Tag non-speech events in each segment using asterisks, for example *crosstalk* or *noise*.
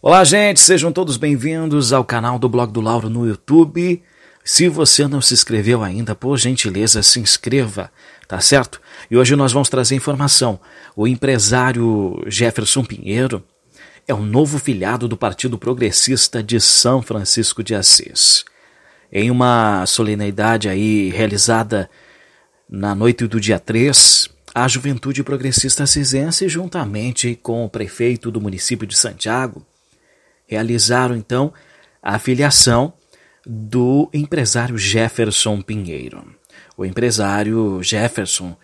Olá, gente, sejam todos bem-vindos ao canal do Blog do Lauro no YouTube. Se você não se inscreveu ainda, por gentileza, se inscreva, tá certo? E hoje nós vamos trazer informação. O empresário Jefferson Pinheiro é o novo filiado do Partido Progressista de São Francisco de Assis. Em uma solenidade aí realizada na noite do dia 3, a Juventude Progressista Assisense, juntamente com o prefeito do município de Santiago, realizaram então a filiação do empresário Jefferson Pinheiro. O empresário Jefferson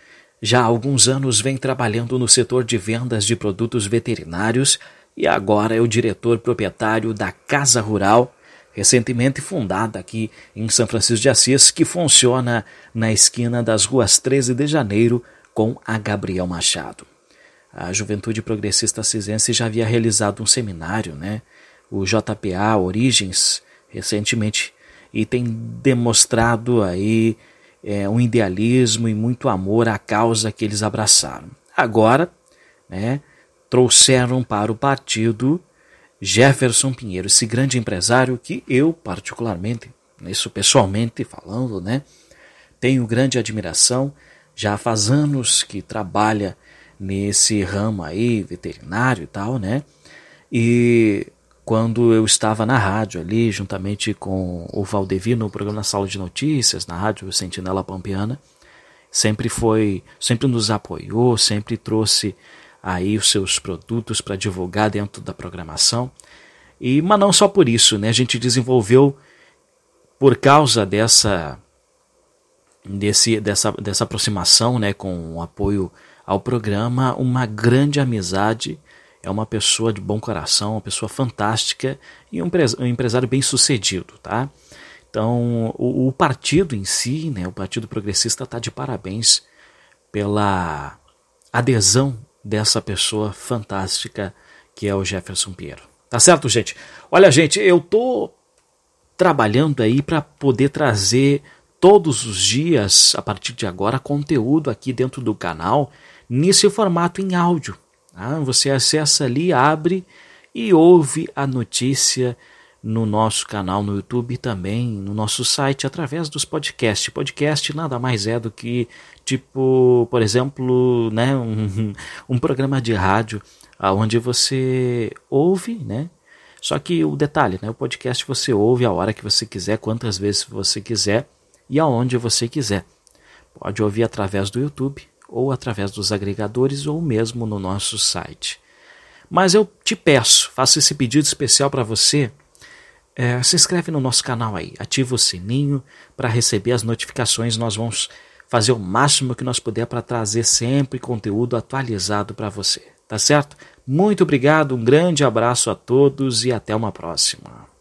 já há alguns anos vem trabalhando no setor de vendas de produtos veterinários e agora é o diretor proprietário da Casa Rural, recentemente fundada aqui em São Francisco de Assis, que funciona na esquina das ruas 13 de Janeiro com a Gabriel Machado. A Juventude Progressista Cisense já havia realizado um seminário, né, o JPA Origens recentemente e tem demonstrado aí é, um idealismo e muito amor à causa que eles abraçaram. Agora, né, trouxeram para o partido Jefferson Pinheiro, esse grande empresário que eu particularmente, isso pessoalmente falando, né, tenho grande admiração. Já faz anos que trabalha nesse ramo aí veterinário e tal, né? E quando eu estava na rádio ali, juntamente com o Valdevi, no programa Sala de Notícias, na rádio Sentinela Pampiana, sempre foi, sempre nos apoiou, sempre trouxe aí os seus produtos para divulgar dentro da programação. E mas não só por isso, né? A gente desenvolveu por causa dessa desse dessa dessa aproximação, né, com o apoio ao programa, uma grande amizade é uma pessoa de bom coração, uma pessoa fantástica e um, empresário bem sucedido, tá? Então, o, o partido em si, né, o Partido Progressista está de parabéns pela adesão dessa pessoa fantástica que é o Jefferson Pinheiro. Tá certo, gente? Olha, gente, eu tô trabalhando aí para poder trazer todos os dias, a partir de agora, conteúdo aqui dentro do canal, nesse formato em áudio. Ah, você acessa ali, abre e ouve a notícia no nosso canal no YouTube e também no nosso site através dos podcasts. Podcast nada mais é do que tipo, por exemplo, né, *laughs* um, um programa de rádio onde você ouve, né? Só que o detalhe, né, o podcast você ouve a hora que você quiser, quantas vezes você quiser e aonde você quiser. Pode ouvir através do YouTube, ou através dos agregadores ou mesmo no nosso site. Mas eu te peço, faço esse pedido especial para você. É, se inscreve no nosso canal aí, ativa o sininho para receber as notificações. Nós vamos fazer o máximo que nós puder para trazer sempre conteúdo atualizado para você. Tá certo? Muito obrigado, um grande abraço a todos e até uma próxima.